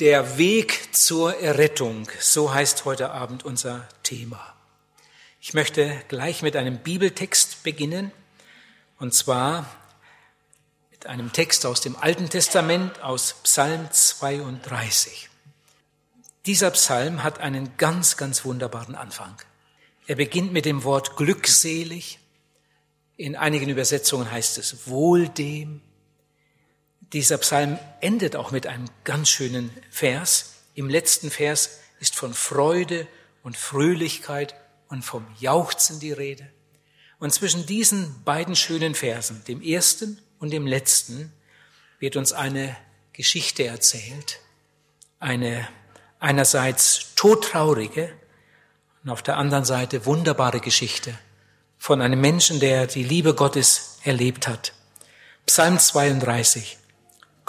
Der Weg zur Errettung, so heißt heute Abend unser Thema. Ich möchte gleich mit einem Bibeltext beginnen, und zwar mit einem Text aus dem Alten Testament, aus Psalm 32. Dieser Psalm hat einen ganz, ganz wunderbaren Anfang. Er beginnt mit dem Wort glückselig. In einigen Übersetzungen heißt es wohl dem, dieser Psalm endet auch mit einem ganz schönen Vers. Im letzten Vers ist von Freude und Fröhlichkeit und vom Jauchzen die Rede. Und zwischen diesen beiden schönen Versen, dem ersten und dem letzten, wird uns eine Geschichte erzählt, eine einerseits todtraurige und auf der anderen Seite wunderbare Geschichte von einem Menschen, der die Liebe Gottes erlebt hat. Psalm 32.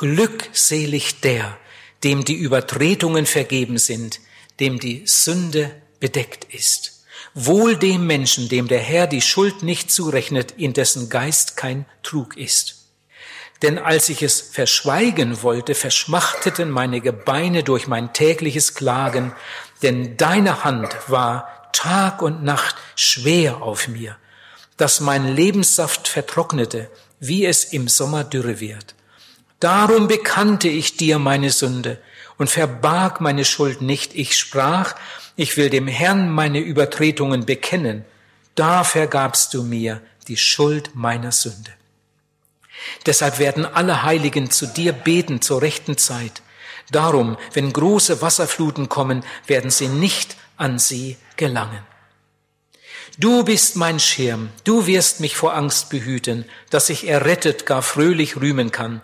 Glückselig der, dem die Übertretungen vergeben sind, dem die Sünde bedeckt ist. Wohl dem Menschen, dem der Herr die Schuld nicht zurechnet, in dessen Geist kein Trug ist. Denn als ich es verschweigen wollte, verschmachteten meine Gebeine durch mein tägliches Klagen, denn deine Hand war Tag und Nacht schwer auf mir, dass mein Lebenssaft vertrocknete, wie es im Sommer dürre wird. Darum bekannte ich dir meine Sünde und verbarg meine Schuld nicht. Ich sprach, ich will dem Herrn meine Übertretungen bekennen. Da vergabst du mir die Schuld meiner Sünde. Deshalb werden alle Heiligen zu dir beten zur rechten Zeit. Darum, wenn große Wasserfluten kommen, werden sie nicht an sie gelangen. Du bist mein Schirm, du wirst mich vor Angst behüten, dass ich errettet gar fröhlich rühmen kann.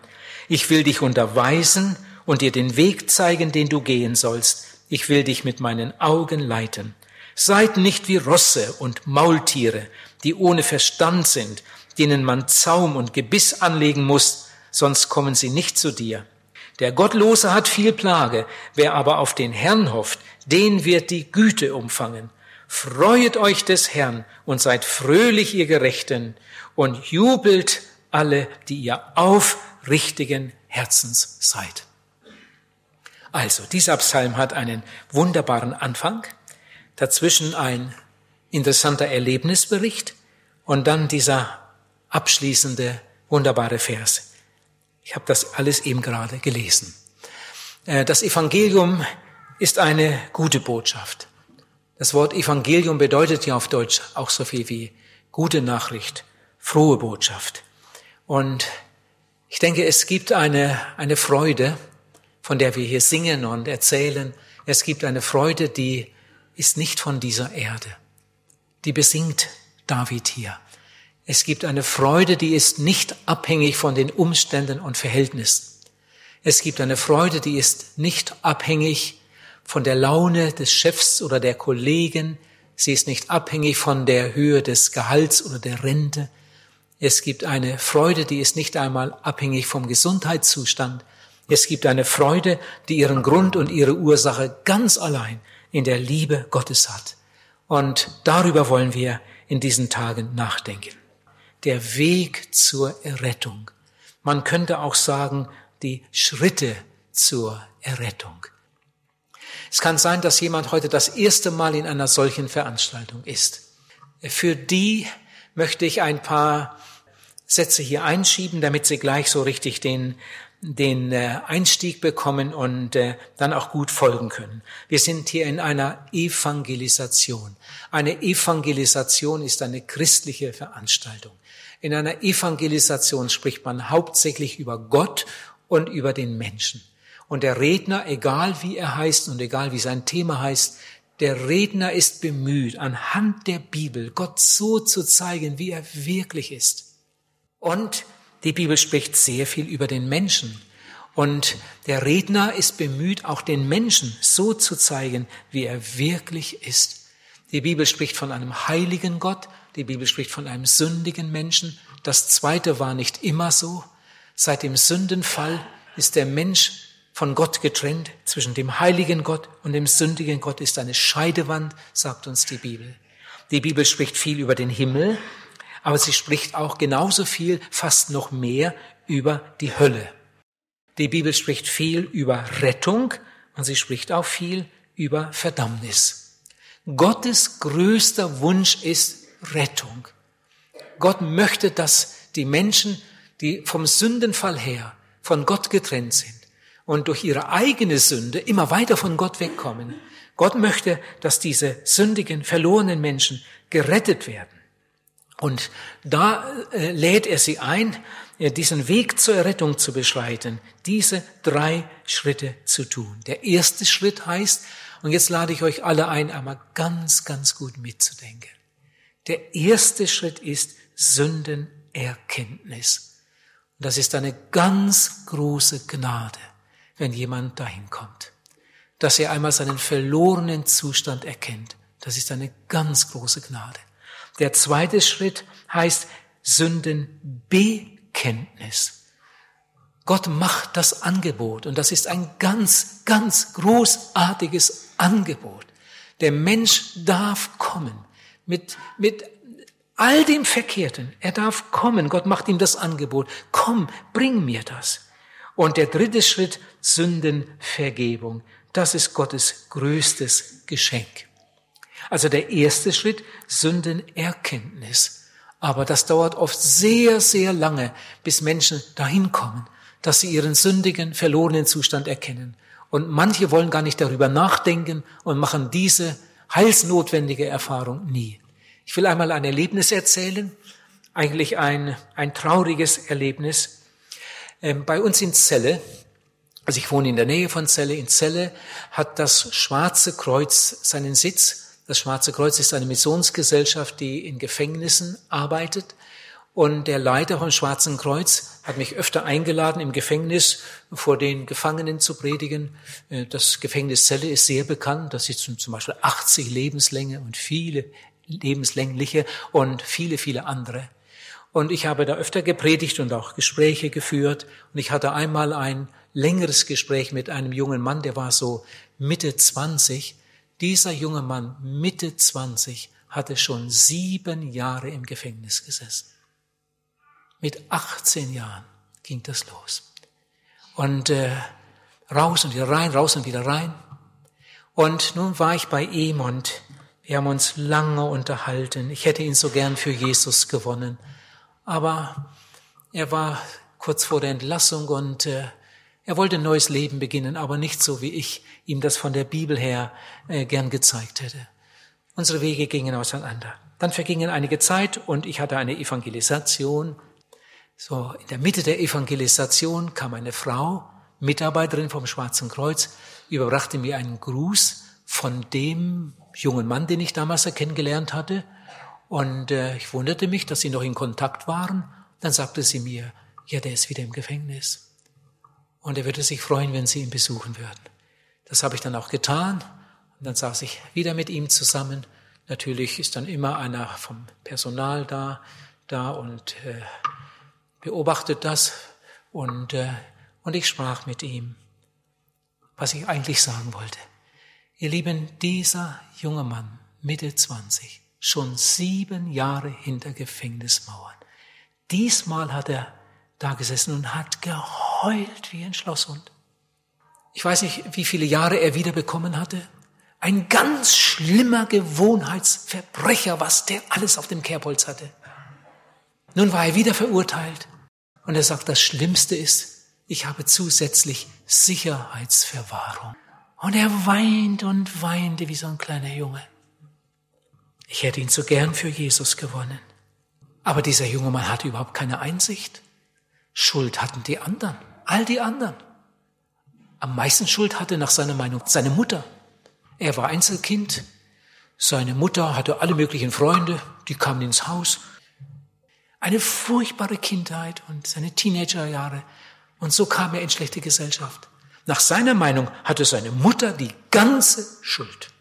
Ich will dich unterweisen und dir den Weg zeigen, den du gehen sollst. Ich will dich mit meinen Augen leiten. Seid nicht wie Rosse und Maultiere, die ohne Verstand sind, denen man Zaum und Gebiss anlegen muss, sonst kommen sie nicht zu dir. Der Gottlose hat viel Plage, wer aber auf den Herrn hofft, den wird die Güte umfangen. Freuet euch des Herrn und seid fröhlich, ihr Gerechten, und jubelt alle, die ihr auf richtigen Herzens seid. Also, dieser Psalm hat einen wunderbaren Anfang, dazwischen ein interessanter Erlebnisbericht und dann dieser abschließende wunderbare Vers. Ich habe das alles eben gerade gelesen. Äh, das Evangelium ist eine gute Botschaft. Das Wort Evangelium bedeutet ja auf Deutsch auch so viel wie gute Nachricht, frohe Botschaft. Und ich denke, es gibt eine, eine Freude, von der wir hier singen und erzählen. Es gibt eine Freude, die ist nicht von dieser Erde. Die besingt David hier. Es gibt eine Freude, die ist nicht abhängig von den Umständen und Verhältnissen. Es gibt eine Freude, die ist nicht abhängig von der Laune des Chefs oder der Kollegen. Sie ist nicht abhängig von der Höhe des Gehalts oder der Rente. Es gibt eine Freude, die ist nicht einmal abhängig vom Gesundheitszustand. Es gibt eine Freude, die ihren Grund und ihre Ursache ganz allein in der Liebe Gottes hat. Und darüber wollen wir in diesen Tagen nachdenken. Der Weg zur Errettung. Man könnte auch sagen, die Schritte zur Errettung. Es kann sein, dass jemand heute das erste Mal in einer solchen Veranstaltung ist. Für die möchte ich ein paar Sätze hier einschieben, damit Sie gleich so richtig den, den äh, Einstieg bekommen und äh, dann auch gut folgen können. Wir sind hier in einer Evangelisation. Eine Evangelisation ist eine christliche Veranstaltung. In einer Evangelisation spricht man hauptsächlich über Gott und über den Menschen. Und der Redner, egal wie er heißt und egal wie sein Thema heißt, der Redner ist bemüht, anhand der Bibel Gott so zu zeigen, wie er wirklich ist. Und die Bibel spricht sehr viel über den Menschen. Und der Redner ist bemüht, auch den Menschen so zu zeigen, wie er wirklich ist. Die Bibel spricht von einem heiligen Gott, die Bibel spricht von einem sündigen Menschen. Das Zweite war nicht immer so. Seit dem Sündenfall ist der Mensch von Gott getrennt. Zwischen dem heiligen Gott und dem sündigen Gott ist eine Scheidewand, sagt uns die Bibel. Die Bibel spricht viel über den Himmel, aber sie spricht auch genauso viel, fast noch mehr, über die Hölle. Die Bibel spricht viel über Rettung, und sie spricht auch viel über Verdammnis. Gottes größter Wunsch ist Rettung. Gott möchte, dass die Menschen, die vom Sündenfall her von Gott getrennt sind und durch ihre eigene Sünde immer weiter von Gott wegkommen, Gott möchte, dass diese sündigen, verlorenen Menschen gerettet werden. Und da äh, lädt er sie ein, äh, diesen Weg zur Errettung zu beschreiten, diese drei Schritte zu tun. Der erste Schritt heißt, und jetzt lade ich euch alle ein, einmal ganz, ganz gut mitzudenken. Der erste Schritt ist Sündenerkenntnis. Und das ist eine ganz große Gnade, wenn jemand dahin kommt, dass er einmal seinen verlorenen Zustand erkennt. Das ist eine ganz große Gnade. Der zweite Schritt heißt Sündenbekenntnis. Gott macht das Angebot und das ist ein ganz, ganz großartiges Angebot. Der Mensch darf kommen mit, mit all dem Verkehrten. Er darf kommen. Gott macht ihm das Angebot. Komm, bring mir das. Und der dritte Schritt, Sündenvergebung. Das ist Gottes größtes Geschenk. Also der erste Schritt, Sündenerkenntnis. Aber das dauert oft sehr, sehr lange, bis Menschen dahin kommen, dass sie ihren sündigen, verlorenen Zustand erkennen. Und manche wollen gar nicht darüber nachdenken und machen diese heilsnotwendige Erfahrung nie. Ich will einmal ein Erlebnis erzählen, eigentlich ein, ein trauriges Erlebnis. Ähm, bei uns in Celle, also ich wohne in der Nähe von Celle, in Celle hat das Schwarze Kreuz seinen Sitz das Schwarze Kreuz ist eine Missionsgesellschaft, die in Gefängnissen arbeitet. Und der Leiter vom Schwarzen Kreuz hat mich öfter eingeladen, im Gefängnis vor den Gefangenen zu predigen. Äh, das Gefängnis Celle ist sehr bekannt. Das ist zum Beispiel 80 Lebenslänge und viele lebenslängliche und viele, viele andere. Und ich habe da öfter gepredigt und auch Gespräche geführt. Und ich hatte einmal ein längeres Gespräch mit einem jungen Mann, der war so Mitte 20 dieser junge Mann, Mitte 20, hatte schon sieben Jahre im Gefängnis gesessen. Mit 18 Jahren ging das los. Und äh, raus und wieder rein, raus und wieder rein. Und nun war ich bei ihm und wir haben uns lange unterhalten. Ich hätte ihn so gern für Jesus gewonnen. Aber er war kurz vor der Entlassung und äh, er wollte ein neues Leben beginnen, aber nicht so, wie ich ihm das von der Bibel her äh, gern gezeigt hätte. Unsere Wege gingen auseinander. Dann vergingen einige Zeit und ich hatte eine Evangelisation. So, in der Mitte der Evangelisation kam eine Frau, Mitarbeiterin vom Schwarzen Kreuz, überbrachte mir einen Gruß von dem jungen Mann, den ich damals kennengelernt hatte. Und äh, ich wunderte mich, dass sie noch in Kontakt waren. Dann sagte sie mir, ja, der ist wieder im Gefängnis und er würde sich freuen, wenn Sie ihn besuchen würden. Das habe ich dann auch getan und dann saß ich wieder mit ihm zusammen. Natürlich ist dann immer einer vom Personal da, da und äh, beobachtet das und, äh, und ich sprach mit ihm, was ich eigentlich sagen wollte. Ihr Lieben, dieser junge Mann, Mitte 20, schon sieben Jahre hinter Gefängnismauern. Diesmal hat er da gesessen und hat geheult wie ein Schlosshund. Ich weiß nicht, wie viele Jahre er wiederbekommen hatte. Ein ganz schlimmer Gewohnheitsverbrecher, was der alles auf dem Kerbholz hatte. Nun war er wieder verurteilt und er sagt, das Schlimmste ist, ich habe zusätzlich Sicherheitsverwahrung. Und er weint und weinte wie so ein kleiner Junge. Ich hätte ihn so gern für Jesus gewonnen. Aber dieser junge Mann hatte überhaupt keine Einsicht. Schuld hatten die anderen, all die anderen. Am meisten Schuld hatte nach seiner Meinung seine Mutter. Er war Einzelkind. Seine Mutter hatte alle möglichen Freunde, die kamen ins Haus. Eine furchtbare Kindheit und seine Teenagerjahre. Und so kam er in schlechte Gesellschaft. Nach seiner Meinung hatte seine Mutter die ganze Schuld.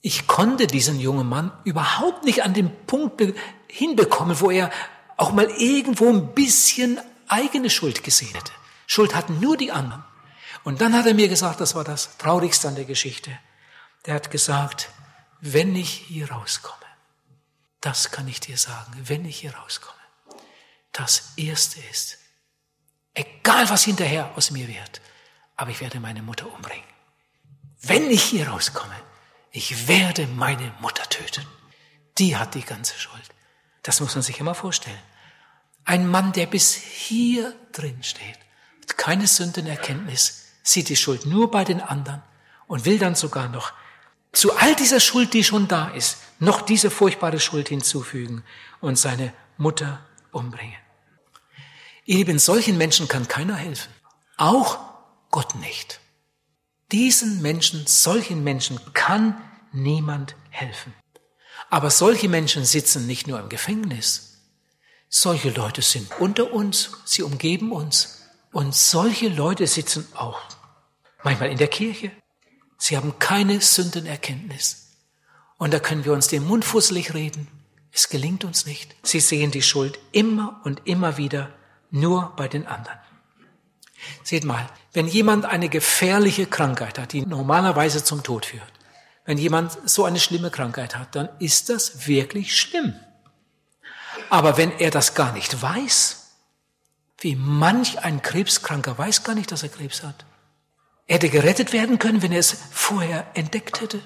Ich konnte diesen jungen Mann überhaupt nicht an den Punkt hinbekommen, wo er auch mal irgendwo ein bisschen eigene Schuld gesehen hätte. Schuld hatten nur die anderen. Und dann hat er mir gesagt, das war das Traurigste an der Geschichte. Der hat gesagt, wenn ich hier rauskomme, das kann ich dir sagen, wenn ich hier rauskomme, das Erste ist, egal was hinterher aus mir wird, aber ich werde meine Mutter umbringen. Wenn ich hier rauskomme, ich werde meine Mutter töten. Die hat die ganze Schuld. Das muss man sich immer vorstellen. Ein Mann, der bis hier drin steht, hat keine Sündenerkenntnis, sieht die Schuld nur bei den anderen und will dann sogar noch zu all dieser Schuld, die schon da ist, noch diese furchtbare Schuld hinzufügen und seine Mutter umbringen. Ihr Lieben, solchen Menschen kann keiner helfen. Auch Gott nicht. Diesen Menschen, solchen Menschen kann niemand helfen. Aber solche Menschen sitzen nicht nur im Gefängnis. Solche Leute sind unter uns, sie umgeben uns. Und solche Leute sitzen auch manchmal in der Kirche. Sie haben keine Sündenerkenntnis. Und da können wir uns den Mund fusselig reden. Es gelingt uns nicht. Sie sehen die Schuld immer und immer wieder nur bei den anderen. Seht mal, wenn jemand eine gefährliche Krankheit hat, die normalerweise zum Tod führt, wenn jemand so eine schlimme Krankheit hat, dann ist das wirklich schlimm. Aber wenn er das gar nicht weiß, wie manch ein Krebskranker weiß gar nicht, dass er Krebs hat. Er hätte gerettet werden können, wenn er es vorher entdeckt hätte.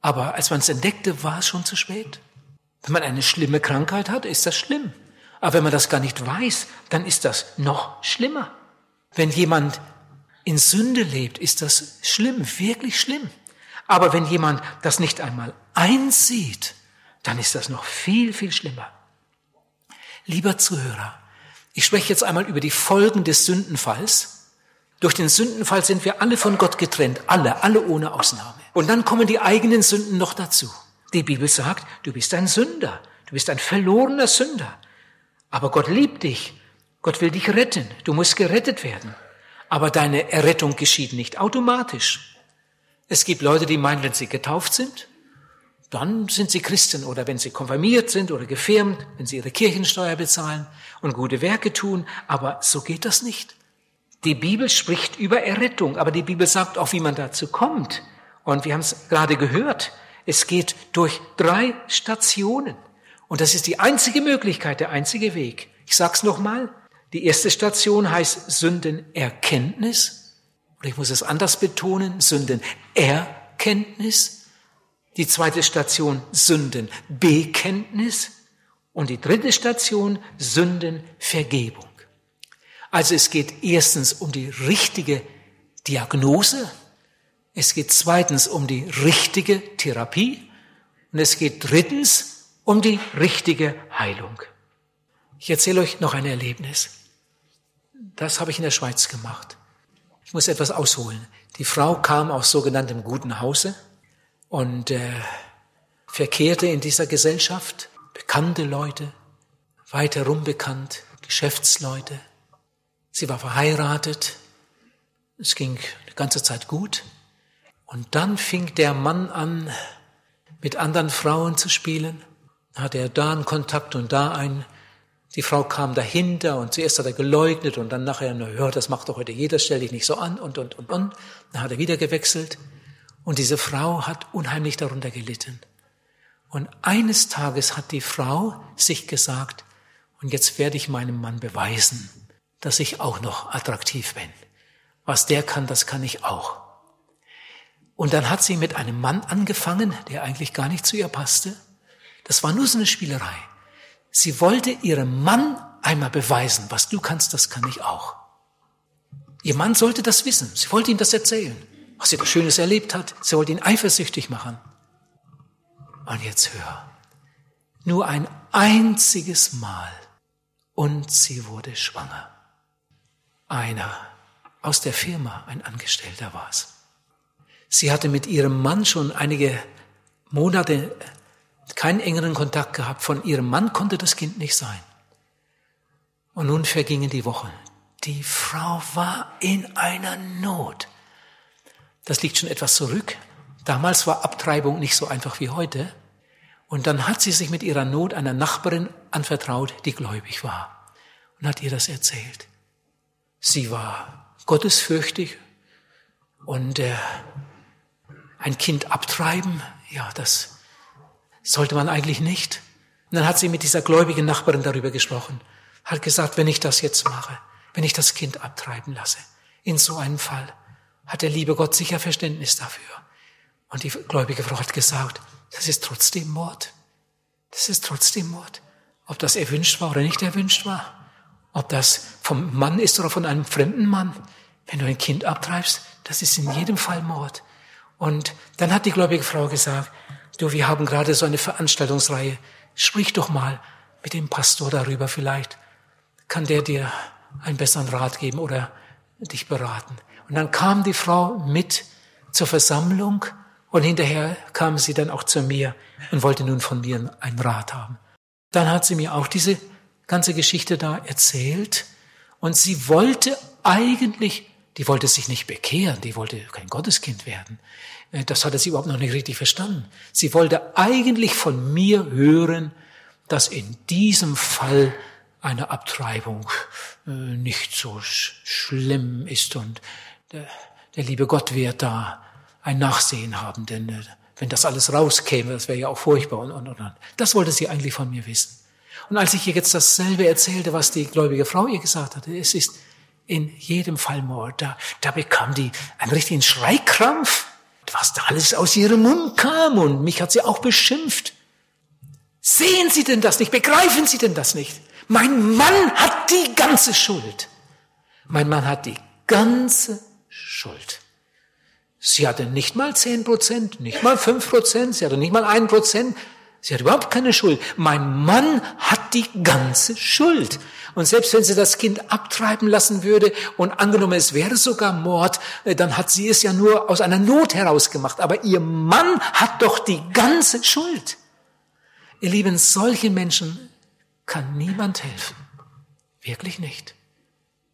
Aber als man es entdeckte, war es schon zu spät. Wenn man eine schlimme Krankheit hat, ist das schlimm. Aber wenn man das gar nicht weiß, dann ist das noch schlimmer. Wenn jemand in Sünde lebt, ist das schlimm, wirklich schlimm. Aber wenn jemand das nicht einmal einsieht, dann ist das noch viel, viel schlimmer. Lieber Zuhörer, ich spreche jetzt einmal über die Folgen des Sündenfalls. Durch den Sündenfall sind wir alle von Gott getrennt, alle, alle ohne Ausnahme. Und dann kommen die eigenen Sünden noch dazu. Die Bibel sagt, du bist ein Sünder, du bist ein verlorener Sünder. Aber Gott liebt dich. Gott will dich retten. Du musst gerettet werden. Aber deine Errettung geschieht nicht automatisch. Es gibt Leute, die meinen, wenn sie getauft sind, dann sind sie Christen oder wenn sie konfirmiert sind oder gefirmt, wenn sie ihre Kirchensteuer bezahlen und gute Werke tun. Aber so geht das nicht. Die Bibel spricht über Errettung, aber die Bibel sagt auch, wie man dazu kommt. Und wir haben es gerade gehört. Es geht durch drei Stationen. Und das ist die einzige Möglichkeit, der einzige Weg. Ich sag's nochmal. Die erste Station heißt Sündenerkenntnis. Oder ich muss es anders betonen, Sündenerkenntnis. Die zweite Station Sündenbekenntnis. Und die dritte Station Sündenvergebung. Also es geht erstens um die richtige Diagnose. Es geht zweitens um die richtige Therapie. Und es geht drittens um die richtige Heilung. Ich erzähle euch noch ein Erlebnis. Das habe ich in der Schweiz gemacht. Ich muss etwas ausholen. Die Frau kam aus sogenanntem guten Hause und äh, verkehrte in dieser Gesellschaft, bekannte Leute, weit herum bekannt, Geschäftsleute. Sie war verheiratet. Es ging die ganze Zeit gut. Und dann fing der Mann an, mit anderen Frauen zu spielen hatte er da einen Kontakt und da einen. Die Frau kam dahinter und zuerst hat er geleugnet und dann nachher, na ja, das macht doch heute jeder, stell dich nicht so an und, und, und, und. Dann hat er wieder gewechselt und diese Frau hat unheimlich darunter gelitten. Und eines Tages hat die Frau sich gesagt, und jetzt werde ich meinem Mann beweisen, dass ich auch noch attraktiv bin. Was der kann, das kann ich auch. Und dann hat sie mit einem Mann angefangen, der eigentlich gar nicht zu ihr passte. Das war nur so eine Spielerei. Sie wollte ihrem Mann einmal beweisen, was du kannst, das kann ich auch. Ihr Mann sollte das wissen. Sie wollte ihm das erzählen, was sie da Schönes erlebt hat. Sie wollte ihn eifersüchtig machen. Und jetzt hör. Nur ein einziges Mal und sie wurde schwanger. Einer aus der Firma, ein Angestellter war es. Sie hatte mit ihrem Mann schon einige Monate keinen engeren Kontakt gehabt. Von ihrem Mann konnte das Kind nicht sein. Und nun vergingen die Wochen. Die Frau war in einer Not. Das liegt schon etwas zurück. Damals war Abtreibung nicht so einfach wie heute. Und dann hat sie sich mit ihrer Not einer Nachbarin anvertraut, die gläubig war, und hat ihr das erzählt. Sie war gottesfürchtig und äh, ein Kind abtreiben, ja, das sollte man eigentlich nicht. Und dann hat sie mit dieser gläubigen Nachbarin darüber gesprochen, hat gesagt, wenn ich das jetzt mache, wenn ich das Kind abtreiben lasse, in so einem Fall, hat der liebe Gott sicher Verständnis dafür. Und die gläubige Frau hat gesagt, das ist trotzdem Mord. Das ist trotzdem Mord. Ob das erwünscht war oder nicht erwünscht war. Ob das vom Mann ist oder von einem fremden Mann. Wenn du ein Kind abtreibst, das ist in jedem Fall Mord. Und dann hat die gläubige Frau gesagt, du, wir haben gerade so eine Veranstaltungsreihe. Sprich doch mal mit dem Pastor darüber. Vielleicht kann der dir einen besseren Rat geben oder dich beraten. Und dann kam die Frau mit zur Versammlung und hinterher kam sie dann auch zu mir und wollte nun von mir einen Rat haben. Dann hat sie mir auch diese ganze Geschichte da erzählt und sie wollte eigentlich, die wollte sich nicht bekehren, die wollte kein Gotteskind werden. Äh, das hatte sie überhaupt noch nicht richtig verstanden. Sie wollte eigentlich von mir hören, dass in diesem Fall eine Abtreibung äh, nicht so schlimm ist und der, der liebe Gott wird da ein Nachsehen haben, denn äh, wenn das alles rauskäme, das wäre ja auch furchtbar und, und, und. Das wollte sie eigentlich von mir wissen. Und als ich ihr jetzt dasselbe erzählte, was die gläubige Frau ihr gesagt hatte, es ist in jedem Fall Mord, da, da bekam die einen richtigen Schreikrampf, was da alles aus ihrem Mund kam und mich hat sie auch beschimpft. Sehen Sie denn das nicht? Begreifen Sie denn das nicht? Mein Mann hat die ganze Schuld. Mein Mann hat die ganze Schuld. Sie hatte nicht mal zehn Prozent, nicht mal fünf Prozent, sie hatte nicht mal ein Prozent. Sie hat überhaupt keine Schuld. Mein Mann hat die ganze Schuld. Und selbst wenn sie das Kind abtreiben lassen würde und angenommen es wäre sogar Mord, äh, dann hat sie es ja nur aus einer Not heraus gemacht. Aber ihr Mann hat doch die ganze Schuld. Ihr Lieben, solchen Menschen kann niemand helfen. Wirklich nicht.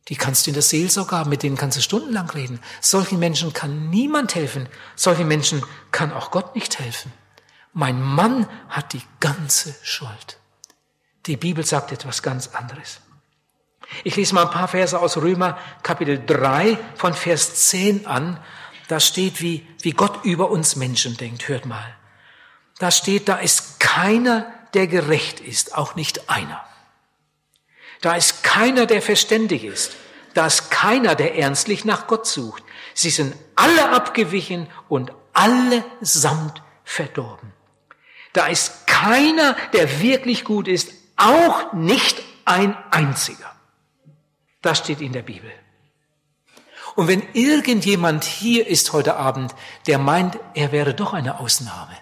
Die kannst du in der Seelsorge haben, mit denen kannst du stundenlang reden. Solchen Menschen kann niemand helfen. Solchen Menschen kann auch Gott nicht helfen. Mein Mann hat die ganze Schuld. Die Bibel sagt etwas ganz anderes. Ich lese mal ein paar Verse aus Römer Kapitel 3 von Vers 10 an. Da steht, wie, wie Gott über uns Menschen denkt. Hört mal. Da steht, da ist keiner, der gerecht ist, auch nicht einer. Da ist keiner, der verständig ist. Da ist keiner, der ernstlich nach Gott sucht. Sie sind alle abgewichen und allesamt verdorben. Da ist keiner, der wirklich gut ist, auch nicht ein einziger. Das steht in der Bibel. Und wenn irgendjemand hier ist heute Abend, der meint, er wäre doch eine Ausnahme,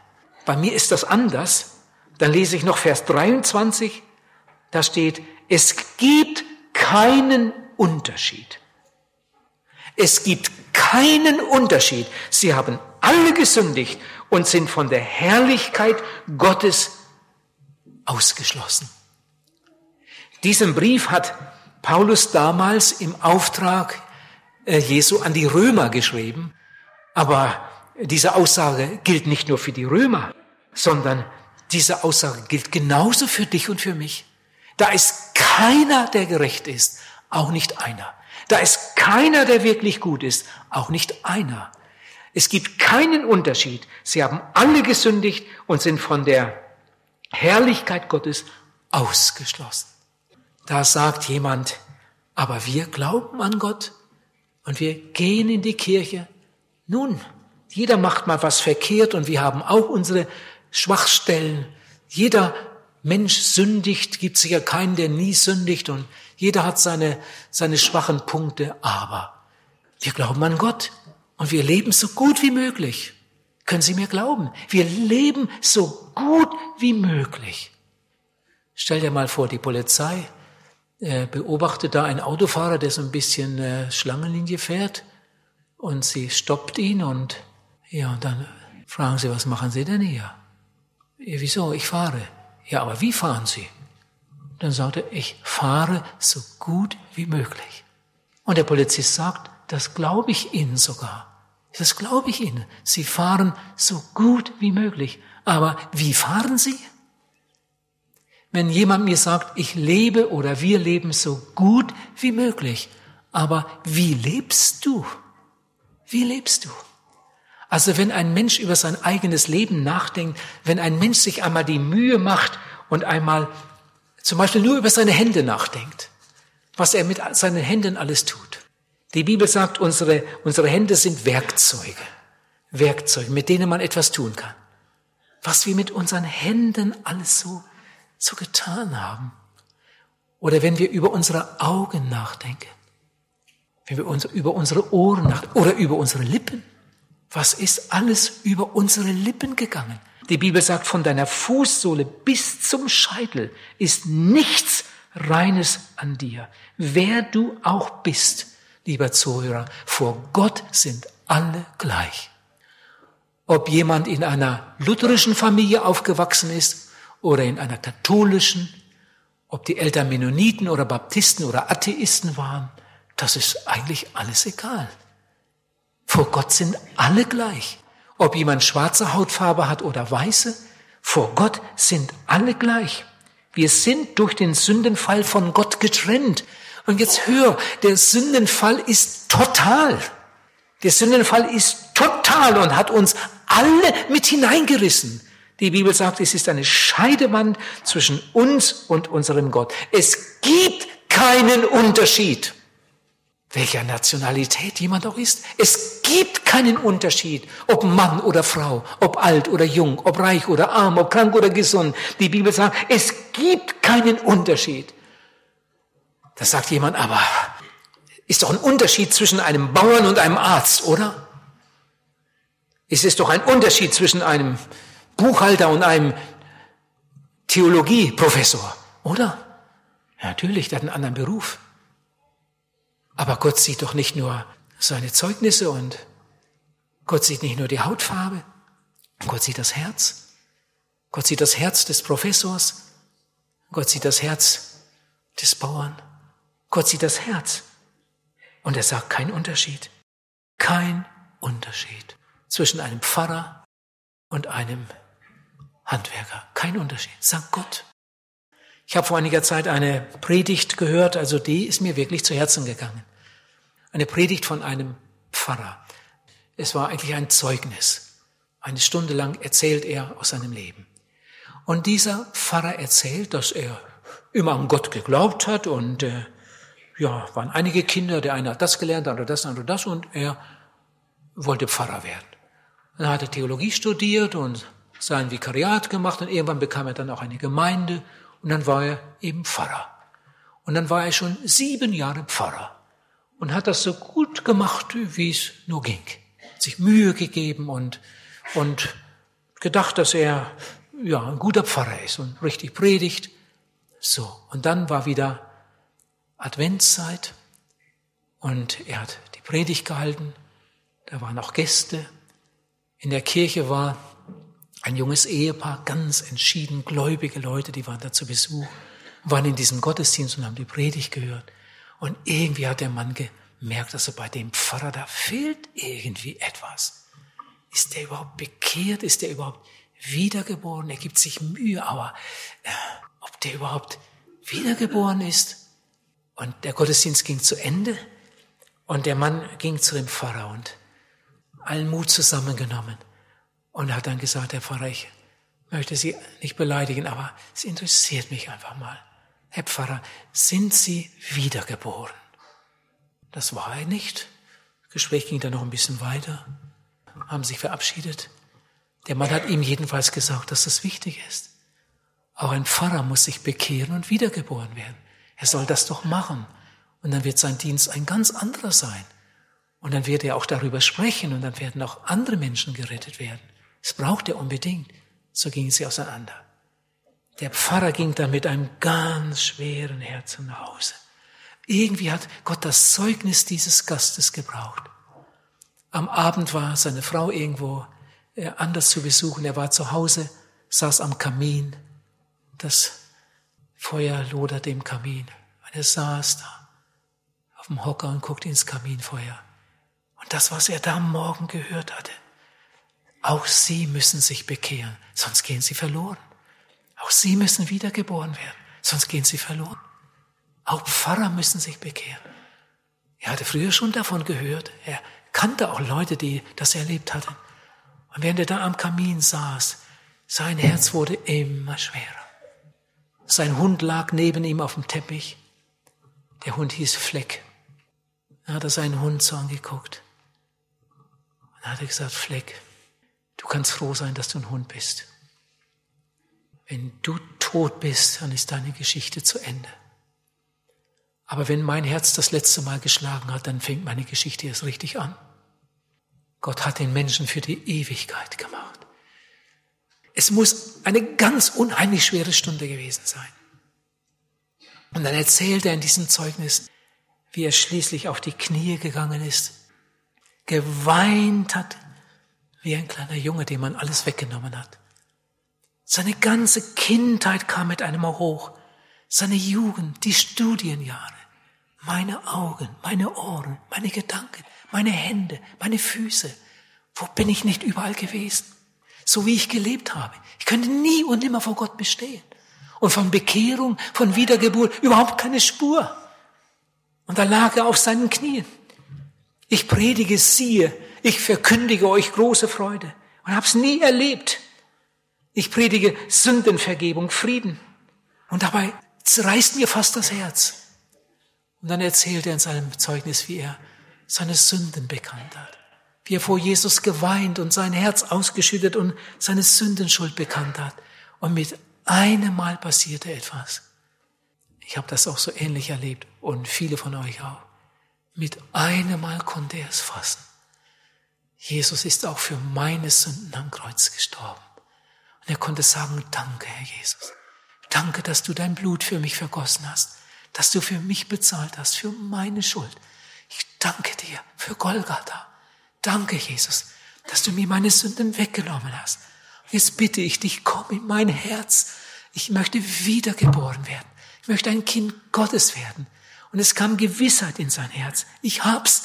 bei mir ist das anders, dann lese ich noch Vers 23, da steht, es gibt keinen Unterschied. Es gibt keinen Unterschied. Sie haben alle gesündigt und sind von der Herrlichkeit Gottes ausgeschlossen. Diesen Brief hat Paulus damals im Auftrag äh, Jesu an die Römer geschrieben. Aber diese Aussage gilt nicht nur für die Römer, sondern diese Aussage gilt genauso für dich und für mich. Da ist keiner, der gerecht ist, auch nicht einer. Da ist keiner, der wirklich gut ist, auch nicht einer. Es gibt keinen Unterschied. Sie haben alle gesündigt und sind von der Herrlichkeit Gottes ausgeschlossen. Da sagt jemand, aber wir glauben an Gott und wir gehen in die Kirche. Nun, jeder macht mal was verkehrt und wir haben auch unsere Schwachstellen. Jeder Mensch sündigt, gibt sicher keinen, der nie sündigt und jeder hat seine, seine schwachen Punkte, aber wir glauben an Gott und wir leben so gut wie möglich. Können Sie mir glauben? Wir leben so gut wie möglich. Stell dir mal vor, die Polizei äh, beobachtet da einen Autofahrer, der so ein bisschen äh, Schlangenlinie fährt und sie stoppt ihn und ja, und dann fragen sie, was machen Sie denn hier? Ja, wieso? Ich fahre. Ja, aber wie fahren Sie? Dann sagt er, ich fahre so gut wie möglich. Und der Polizist sagt, das glaube ich Ihnen sogar. Das glaube ich Ihnen. Sie fahren so gut wie möglich. Aber wie fahren Sie? Wenn jemand mir sagt, ich lebe oder wir leben so gut wie möglich, aber wie lebst du? Wie lebst du? Also wenn ein Mensch über sein eigenes Leben nachdenkt, wenn ein Mensch sich einmal die Mühe macht und einmal zum Beispiel nur über seine Hände nachdenkt, was er mit seinen Händen alles tut, Die Bibel sagt, unsere, unsere Hände sind Werkzeuge. Werkzeuge, mit denen man etwas tun kann. Was wir mit unseren Händen alles so, so getan haben. Oder wenn wir über unsere Augen nachdenken. Wenn wir uns, über unsere Ohren nachdenken. Oder über unsere Lippen. Was ist alles über unsere Lippen gegangen? Die Bibel sagt, von deiner Fußsohle bis zum Scheitel ist nichts Reines an dir. Wer du auch bist, lieber Zuhörer, vor Gott sind alle gleich. Ob jemand in einer lutherischen Familie aufgewachsen ist oder in einer katholischen, ob die Eltern Mennoniten oder Baptisten oder Atheisten waren, das ist eigentlich alles egal. Vor Gott sind alle gleich. Ob jemand schwarze Hautfarbe hat oder weiße, vor Gott sind alle gleich. Wir sind durch den Sündenfall von Gott getrennt. Und jetzt hör, der Sündenfall ist total. Der Sündenfall ist total und hat uns alle mit hineingerissen. Die Bibel sagt, es ist eine Scheidewand zwischen uns und unserem Gott. Es gibt keinen Unterschied, welcher Nationalität jemand auch ist. Es gibt keinen Unterschied, ob Mann oder Frau, ob alt oder jung, ob reich oder arm, ob krank oder gesund. Die Bibel sagt, es gibt keinen Unterschied. Da sagt jemand, aber ist doch ein Unterschied zwischen einem Bauern und einem Arzt, oder? Es ist doch ein Unterschied zwischen einem Buchhalter und einem Theologieprofessor, oder? Ja, natürlich, der hat einen anderen Beruf. Aber Gott sieht doch nicht nur seine Zeugnisse und Gott sieht nicht nur die Hautfarbe, Gott sieht das Herz. Gott sieht das Herz des Professors, Gott sieht das Herz des Bauern, Gott sieht das Herz. Und er sagt kein Unterschied. Kein Unterschied zwischen einem Pfarrer und einem Handwerker. Kein Unterschied, sagt Gott. Ich habe vor einiger Zeit eine Predigt gehört, also die ist mir wirklich zu Herzen gegangen. Eine Predigt von einem Pfarrer. Es war eigentlich ein Zeugnis. Eine Stunde lang erzählt er aus seinem Leben. Und dieser Pfarrer erzählt, dass er immer an Gott geglaubt hat und äh, ja, waren einige Kinder, der eine hat das gelernt, der andere das, der andere das und er wollte Pfarrer werden. Dann hat er Theologie studiert und sein Vikariat gemacht und irgendwann bekam er dann auch eine Gemeinde und dann war er eben Pfarrer. Und dann war er schon sieben Jahre Pfarrer und hat das so gut gemacht, wie es nur ging. Hat sich Mühe gegeben und, und gedacht, dass er ja, ein guter Pfarrer ist und richtig predigt. So. Und dann war wieder Adventszeit und er hat die Predigt gehalten. Da waren auch Gäste. In der Kirche war ein junges Ehepaar, ganz entschieden gläubige Leute, die waren da zu Besuch, waren in diesem Gottesdienst und haben die Predigt gehört. Und irgendwie hat der Mann gemerkt, dass er bei dem Pfarrer, da fehlt irgendwie etwas. Ist der überhaupt bekehrt? Ist der überhaupt wiedergeboren? Er gibt sich Mühe, aber äh, ob der überhaupt wiedergeboren ist? Und der Gottesdienst ging zu Ende und der Mann ging zu dem Pfarrer und allen Mut zusammengenommen und hat dann gesagt, Herr Pfarrer, ich möchte Sie nicht beleidigen, aber es interessiert mich einfach mal. Herr Pfarrer, sind Sie wiedergeboren? Das war er nicht. Das Gespräch ging dann noch ein bisschen weiter, haben sich verabschiedet. Der Mann hat ihm jedenfalls gesagt, dass das wichtig ist. Auch ein Pfarrer muss sich bekehren und wiedergeboren werden. Er soll das doch machen. Und dann wird sein Dienst ein ganz anderer sein. Und dann wird er auch darüber sprechen und dann werden auch andere Menschen gerettet werden. Das braucht er unbedingt. So gingen sie auseinander. Der Pfarrer ging dann mit einem ganz schweren Herzen nach Hause. Irgendwie hat Gott das Zeugnis dieses Gastes gebraucht. Am Abend war seine Frau irgendwo äh, anders zu besuchen. Er war zu Hause, saß am Kamin. Das Feuer loderte im Kamin. Und er saß da auf dem Hocker und guckte ins Kaminfeuer. Und das, was er da am Morgen gehört hatte, auch sie müssen sich bekehren, sonst gehen sie verloren. Auch sie müssen wiedergeboren werden, sonst gehen sie verloren. Auch Pfarrer müssen sich bekehren. Er hatte früher schon davon gehört. Er kannte auch Leute, die das erlebt hatten. Und während er da am Kamin saß, sein Herz wurde immer schwerer. Sein Hund lag neben ihm auf dem Teppich. Der Hund hieß Fleck. Dann hat er seinen Hund so angeguckt. Und dann hat er gesagt, Fleck, du kannst froh sein, dass du ein Hund bist. Wenn du tot bist, dann ist deine Geschichte zu Ende. Aber wenn mein Herz das letzte Mal geschlagen hat, dann fängt meine Geschichte erst richtig an. Gott hat den Menschen für die Ewigkeit gemacht. Es muss eine ganz unheimlich schwere Stunde gewesen sein. Und dann erzählt er in diesem Zeugnis, wie er schließlich auf die Knie gegangen ist, geweint hat, wie ein kleiner Junge, dem man alles weggenommen hat. Seine ganze Kindheit kam mit einem hoch, seine Jugend, die Studienjahre, meine Augen, meine Ohren, meine Gedanken, meine Hände, meine Füße. Wo bin ich nicht überall gewesen? So wie ich gelebt habe. Ich könnte nie und nimmer vor Gott bestehen. Und von Bekehrung, von Wiedergeburt überhaupt keine Spur. Und da lag er auf seinen Knien. Ich predige, siehe, ich verkündige euch große Freude und hab's nie erlebt. Ich predige Sündenvergebung, Frieden. Und dabei zerreißt mir fast das Herz. Und dann erzählt er in seinem Zeugnis, wie er seine Sünden bekannt hat. Wie er vor Jesus geweint und sein Herz ausgeschüttet und seine Sündenschuld bekannt hat. Und mit einem Mal passierte etwas. Ich habe das auch so ähnlich erlebt und viele von euch auch. Mit einem Mal konnte er es fassen. Jesus ist auch für meine Sünden am Kreuz gestorben. Und er konnte sagen, danke, Herr Jesus. Danke, dass du dein Blut für mich vergossen hast, dass du für mich bezahlt hast, für meine Schuld. Ich danke dir für Golgatha. Danke, Jesus, dass du mir meine Sünden weggenommen hast. Jetzt bitte ich dich, komm in mein Herz. Ich möchte wiedergeboren werden. Ich möchte ein Kind Gottes werden. Und es kam Gewissheit in sein Herz. Ich hab's.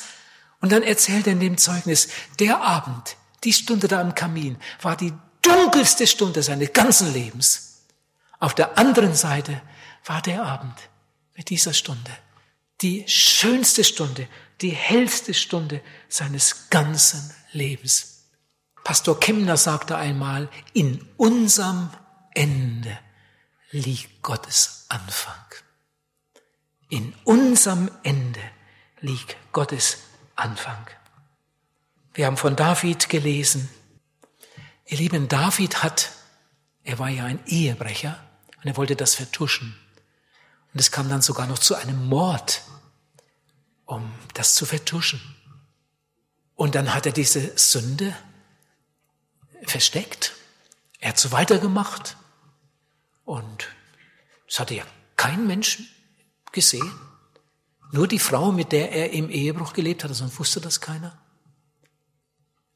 Und dann erzählt er in dem Zeugnis, der Abend, die Stunde da am Kamin, war die dunkelste Stunde seines ganzen Lebens. Auf der anderen Seite war der Abend mit dieser Stunde die schönste Stunde, die hellste Stunde seines ganzen Lebens. Pastor Kemner sagte einmal, in unserem Ende liegt Gottes Anfang. In unserem Ende liegt Gottes Anfang. Wir haben von David gelesen. Ihr Lieben, David hat, er war ja ein Ehebrecher und er wollte das vertuschen. Und es kam dann sogar noch zu einem Mord, um das zu vertuschen. Und dann hat er diese Sünde versteckt. Er hat so weitergemacht. Und es hatte ja kein Mensch gesehen. Nur die Frau, mit der er im Ehebruch gelebt hatte, sonst wusste das keiner.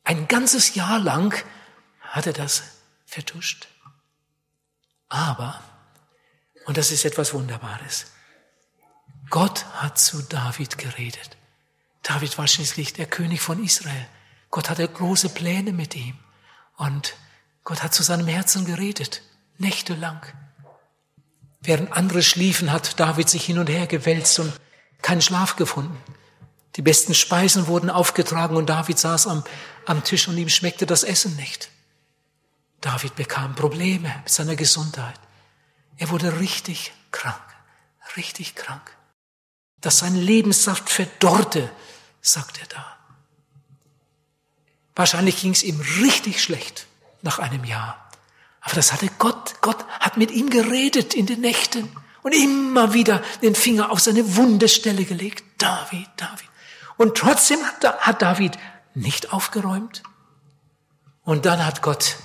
Ein ganzes Jahr lang hat er das vertuscht. Aber, und das ist etwas Wunderbares, Gott hat zu David geredet. David war schließlich der König von Israel. Gott hatte große Pläne mit ihm. Und Gott hat zu seinem Herzen geredet, nächtelang. Während andere schliefen, hat David sich hin und her gewälzt und keinen Schlaf gefunden. Die besten Speisen wurden aufgetragen und David saß am, am Tisch und ihm schmeckte das Essen nicht. David bekam Probleme mit seiner Gesundheit. Er wurde richtig krank, richtig krank. Dass sein Lebenssaft verdorrte, sagt er da. Wahrscheinlich ging es ihm richtig schlecht nach einem Jahr. Aber das hatte Gott. Gott hat mit ihm geredet in den Nächten und immer wieder den Finger auf seine wunde Stelle gelegt. David, David. Und trotzdem hat David nicht aufgeräumt. Und dann hat Gott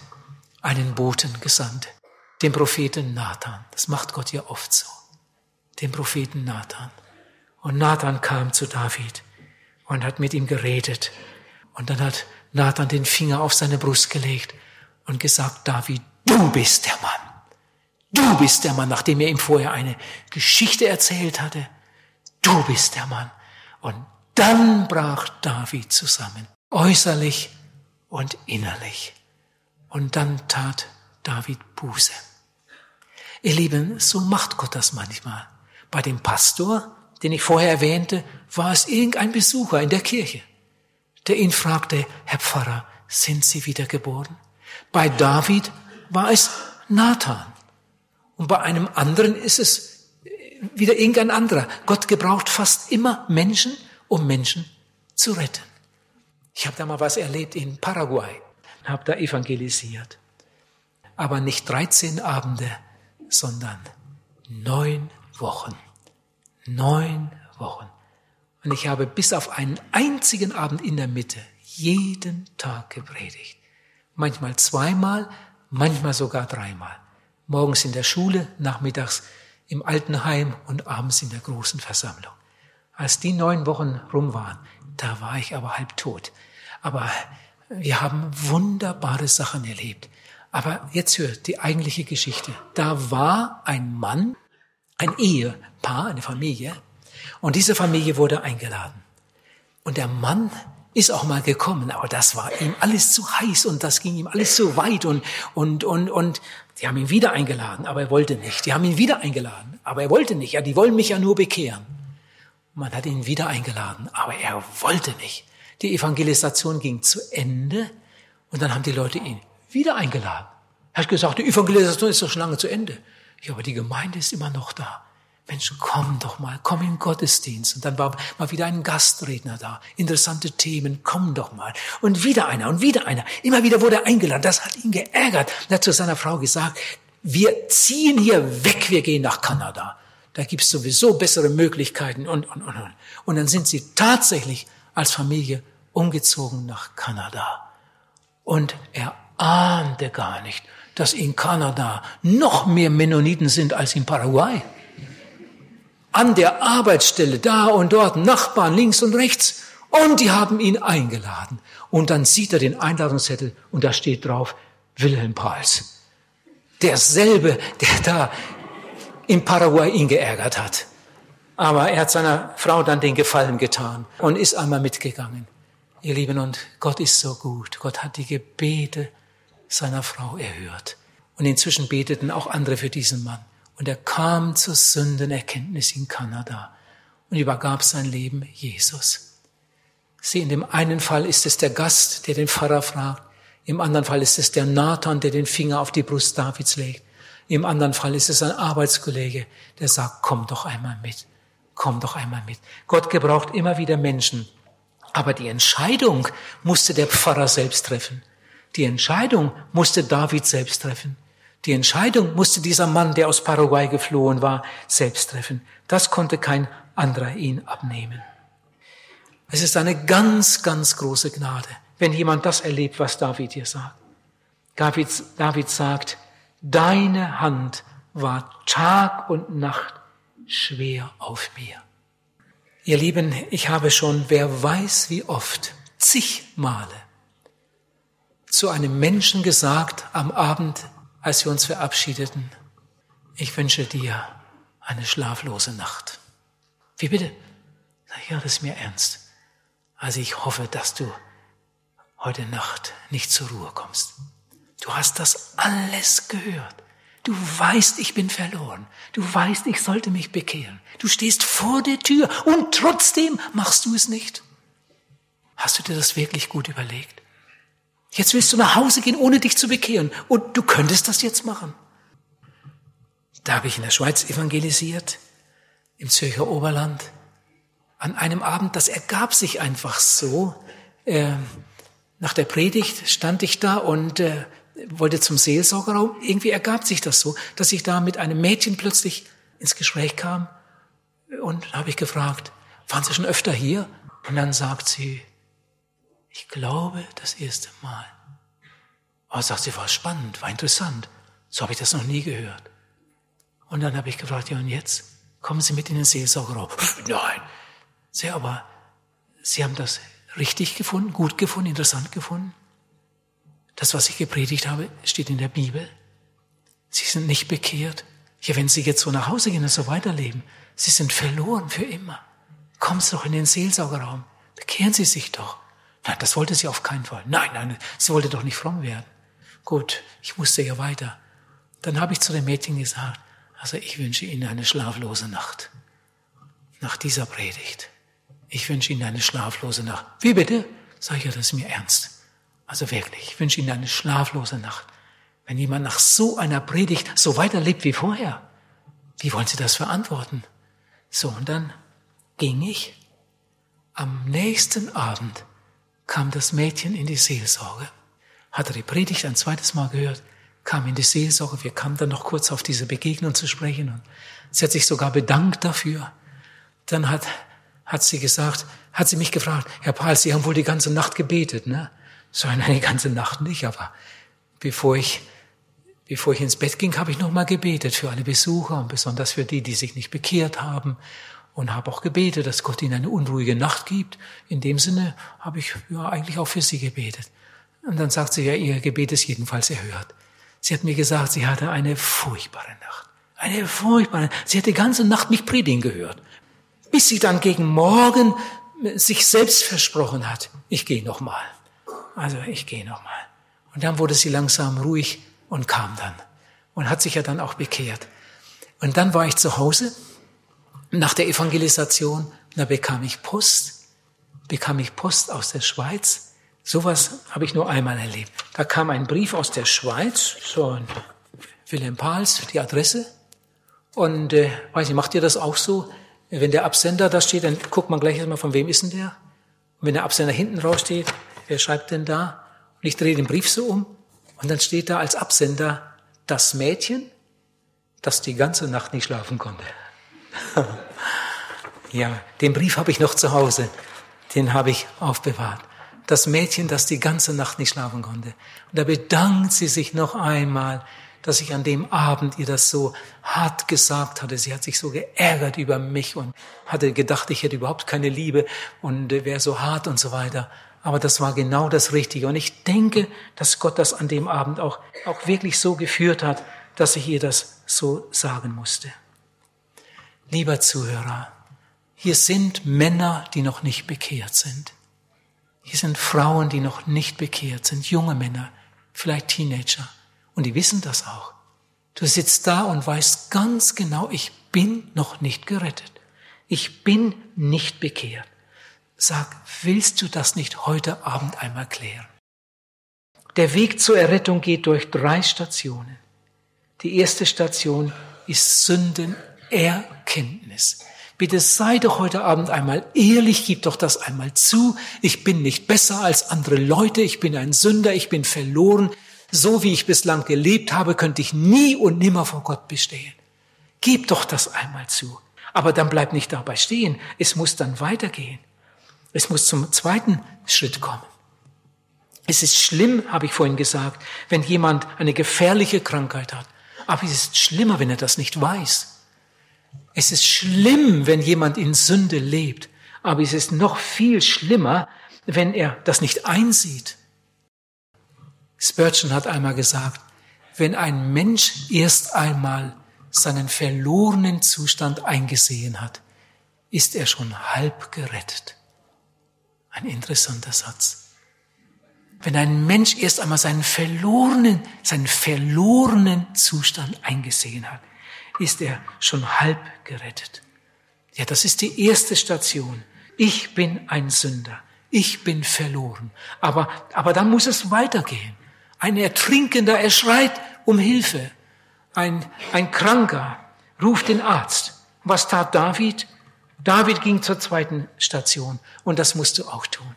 einen Boten gesandt, den Propheten Nathan. Das macht Gott ja oft so. Den Propheten Nathan. Und Nathan kam zu David und hat mit ihm geredet. Und dann hat Nathan den Finger auf seine Brust gelegt und gesagt, David, du bist der Mann. Du bist der Mann, nachdem er ihm vorher eine Geschichte erzählt hatte. Du bist der Mann. Und dann brach David zusammen, äußerlich und innerlich. Und dann tat David Buße. Ihr Lieben, so macht Gott das manchmal. Bei dem Pastor, den ich vorher erwähnte, war es irgendein Besucher in der Kirche, der ihn fragte, Herr Pfarrer, sind Sie wiedergeboren? Bei David war es Nathan. Und bei einem anderen ist es wieder irgendein anderer. Gott gebraucht fast immer Menschen um Menschen zu retten. Ich habe da mal was erlebt in Paraguay, habe da evangelisiert. Aber nicht 13 Abende, sondern neun Wochen. Neun Wochen. Und ich habe bis auf einen einzigen Abend in der Mitte jeden Tag gepredigt. Manchmal zweimal, manchmal sogar dreimal. Morgens in der Schule, nachmittags im Altenheim und abends in der großen Versammlung. Als die neun Wochen rum waren, da war ich aber halb tot. Aber wir haben wunderbare Sachen erlebt. Aber jetzt hört die eigentliche Geschichte. Da war ein Mann, ein Ehepaar, eine Familie, und diese Familie wurde eingeladen. Und der Mann ist auch mal gekommen, aber das war ihm alles zu heiß und das ging ihm alles zu weit und, und, und, und die haben ihn wieder eingeladen, aber er wollte nicht. Die haben ihn wieder eingeladen, aber er wollte nicht. Ja, die wollen mich ja nur bekehren. Man hat ihn wieder eingeladen, aber er wollte nicht. Die Evangelisation ging zu Ende und dann haben die Leute ihn wieder eingeladen. Er hat gesagt, die Evangelisation ist doch schon lange zu Ende. Ja, aber die Gemeinde ist immer noch da. Mensch, komm doch mal, komm in den Gottesdienst. Und dann war mal wieder ein Gastredner da. Interessante Themen, komm doch mal. Und wieder einer und wieder einer. Immer wieder wurde er eingeladen. Das hat ihn geärgert. Er hat zu seiner Frau gesagt, wir ziehen hier weg, wir gehen nach Kanada. Da gibt's sowieso bessere Möglichkeiten und, und, und, und. Und dann sind sie tatsächlich als Familie umgezogen nach Kanada. Und er ahnte gar nicht, dass in Kanada noch mehr Mennoniten sind als in Paraguay an der Arbeitsstelle, da und dort, Nachbarn links und rechts. Und die haben ihn eingeladen. Und dann sieht er den Einladungszettel und da steht drauf Wilhelm Pals. Derselbe, der da in Paraguay ihn geärgert hat. Aber er hat seiner Frau dann den Gefallen getan und ist einmal mitgegangen. Ihr Lieben, und Gott ist so gut. Gott hat die Gebete seiner Frau erhört. Und inzwischen beteten auch andere für diesen Mann. Und er kam zur Sündenerkenntnis in Kanada und übergab sein Leben Jesus. Sieh, in dem einen Fall ist es der Gast, der den Pfarrer fragt. Im anderen Fall ist es der Nathan, der den Finger auf die Brust Davids legt. Im anderen Fall ist es ein Arbeitskollege, der sagt, komm doch einmal mit. Komm doch einmal mit. Gott gebraucht immer wieder Menschen. Aber die Entscheidung musste der Pfarrer selbst treffen. Die Entscheidung musste David selbst treffen. Die Entscheidung musste dieser Mann, der aus Paraguay geflohen war, selbst treffen. Das konnte kein anderer ihn abnehmen. Es ist eine ganz, ganz große Gnade, wenn jemand das erlebt, was David hier sagt. David, David sagt, deine Hand war Tag und Nacht schwer auf mir. Ihr Lieben, ich habe schon, wer weiß wie oft, zig Male zu einem Menschen gesagt am Abend als wir uns verabschiedeten, ich wünsche dir eine schlaflose Nacht. Wie bitte? Sag, ja, das ist mir ernst. Also ich hoffe, dass du heute Nacht nicht zur Ruhe kommst. Du hast das alles gehört. Du weißt, ich bin verloren. Du weißt, ich sollte mich bekehren. Du stehst vor der Tür und trotzdem machst du es nicht. Hast du dir das wirklich gut überlegt? Jetzt willst du nach Hause gehen, ohne dich zu bekehren. Und du könntest das jetzt machen. Da habe ich in der Schweiz evangelisiert, im Zürcher Oberland. An einem Abend, das ergab sich einfach so. Äh, nach der Predigt stand ich da und äh, wollte zum Seelsorgerraum. Irgendwie ergab sich das so, dass ich da mit einem Mädchen plötzlich ins Gespräch kam. Und habe ich gefragt, waren Sie schon öfter hier? Und dann sagt sie, ich glaube, das erste Mal. Aber sagt sie, war spannend, war interessant. So habe ich das noch nie gehört. Und dann habe ich gefragt, ja und jetzt? Kommen Sie mit in den Seelsorgerraum? Nein. Sie, aber Sie haben das richtig gefunden, gut gefunden, interessant gefunden? Das, was ich gepredigt habe, steht in der Bibel. Sie sind nicht bekehrt. Ja, wenn Sie jetzt so nach Hause gehen und so weiterleben, Sie sind verloren für immer. Kommen Sie doch in den Seelsorgerraum. Bekehren Sie sich doch. Nein, das wollte sie auf keinen Fall. Nein, nein, sie wollte doch nicht fromm werden. Gut, ich musste ja weiter. Dann habe ich zu dem Mädchen gesagt, also ich wünsche Ihnen eine schlaflose Nacht. Nach dieser Predigt. Ich wünsche Ihnen eine schlaflose Nacht. Wie bitte? Sag ich ja, das ist mir ernst. Also wirklich, ich wünsche Ihnen eine schlaflose Nacht. Wenn jemand nach so einer Predigt so weiterlebt wie vorher, wie wollen Sie das verantworten? So, und dann ging ich am nächsten Abend kam das Mädchen in die Seelsorge, hatte die Predigt ein zweites Mal gehört, kam in die Seelsorge, wir kamen dann noch kurz auf diese Begegnung zu sprechen und sie hat sich sogar bedankt dafür. Dann hat, hat sie gesagt, hat sie mich gefragt, Herr Paul, Sie haben wohl die ganze Nacht gebetet, ne? So, nein, die ganze Nacht nicht, aber bevor ich, bevor ich ins Bett ging, habe ich nochmal gebetet für alle Besucher und besonders für die, die sich nicht bekehrt haben und habe auch gebetet, dass Gott ihnen eine unruhige Nacht gibt. In dem Sinne habe ich ja eigentlich auch für sie gebetet. Und dann sagt sie ja, ihr Gebet ist jedenfalls erhört. Sie hat mir gesagt, sie hatte eine furchtbare Nacht. Eine furchtbare. Sie hat die ganze Nacht mich predigen gehört. Bis sie dann gegen Morgen sich selbst versprochen hat, ich gehe noch mal. Also ich gehe noch mal. Und dann wurde sie langsam ruhig und kam dann und hat sich ja dann auch bekehrt. Und dann war ich zu Hause nach der Evangelisation, da bekam ich Post, bekam ich Post aus der Schweiz. Sowas habe ich nur einmal erlebt. Da kam ein Brief aus der Schweiz, so ein Wilhelm Pahls, die Adresse. Und äh, weiß ich, macht ihr das auch so? Wenn der Absender da steht, dann guckt man gleich erstmal, von wem ist denn der? Und wenn der Absender hinten raussteht, wer schreibt denn da? Und ich drehe den Brief so um und dann steht da als Absender das Mädchen, das die ganze Nacht nicht schlafen konnte. ja, den Brief habe ich noch zu Hause. Den habe ich aufbewahrt. Das Mädchen, das die ganze Nacht nicht schlafen konnte. Und da bedankt sie sich noch einmal dass ich an dem Abend ihr das so hart gesagt hatte. Sie hat sich so geärgert über mich und hatte gedacht, ich hätte überhaupt keine Liebe und wäre so hart und so weiter. Aber das war genau das Richtige. Und ich denke, dass Gott das an dem Abend auch, auch wirklich so geführt hat, dass ich ihr das so sagen musste. Lieber Zuhörer, hier sind Männer, die noch nicht bekehrt sind. Hier sind Frauen, die noch nicht bekehrt sind, junge Männer, vielleicht Teenager. Und die wissen das auch. Du sitzt da und weißt ganz genau, ich bin noch nicht gerettet. Ich bin nicht bekehrt. Sag, willst du das nicht heute Abend einmal klären? Der Weg zur Errettung geht durch drei Stationen. Die erste Station ist Sündenerkenntnis. Bitte sei doch heute Abend einmal ehrlich, gib doch das einmal zu. Ich bin nicht besser als andere Leute, ich bin ein Sünder, ich bin verloren, so wie ich bislang gelebt habe, könnte ich nie und nimmer vor Gott bestehen. Gib doch das einmal zu. Aber dann bleib nicht dabei stehen. Es muss dann weitergehen. Es muss zum zweiten Schritt kommen. Es ist schlimm, habe ich vorhin gesagt, wenn jemand eine gefährliche Krankheit hat. Aber es ist schlimmer, wenn er das nicht weiß. Es ist schlimm, wenn jemand in Sünde lebt. Aber es ist noch viel schlimmer, wenn er das nicht einsieht. Spurgeon hat einmal gesagt, wenn ein Mensch erst einmal seinen verlorenen Zustand eingesehen hat, ist er schon halb gerettet. Ein interessanter Satz. Wenn ein Mensch erst einmal seinen verlorenen, seinen verlorenen Zustand eingesehen hat, ist er schon halb gerettet. Ja, das ist die erste Station. Ich bin ein Sünder. Ich bin verloren. Aber, aber dann muss es weitergehen. Ein Ertrinkender, er schreit um Hilfe. Ein, ein Kranker ruft den Arzt. Was tat David? David ging zur zweiten Station und das musst du auch tun.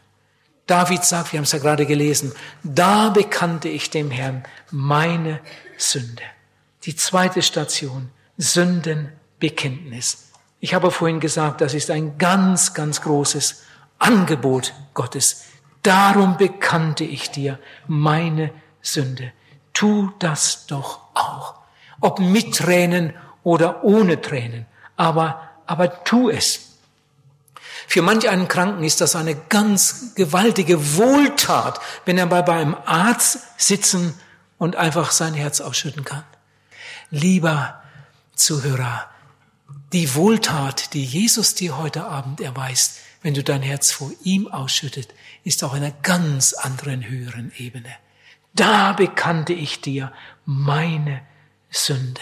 David sagt, wir haben es ja gerade gelesen, da bekannte ich dem Herrn meine Sünde. Die zweite Station, Sündenbekenntnis. Ich habe vorhin gesagt, das ist ein ganz, ganz großes Angebot Gottes. Darum bekannte ich dir meine Sünde. Tu das doch auch. Ob mit Tränen oder ohne Tränen. Aber, aber tu es. Für manch einen Kranken ist das eine ganz gewaltige Wohltat, wenn er bei einem Arzt sitzen und einfach sein Herz ausschütten kann. Lieber Zuhörer, die Wohltat, die Jesus dir heute Abend erweist, wenn du dein Herz vor ihm ausschüttet, ist auf einer ganz anderen höheren Ebene. Da bekannte ich dir meine Sünde.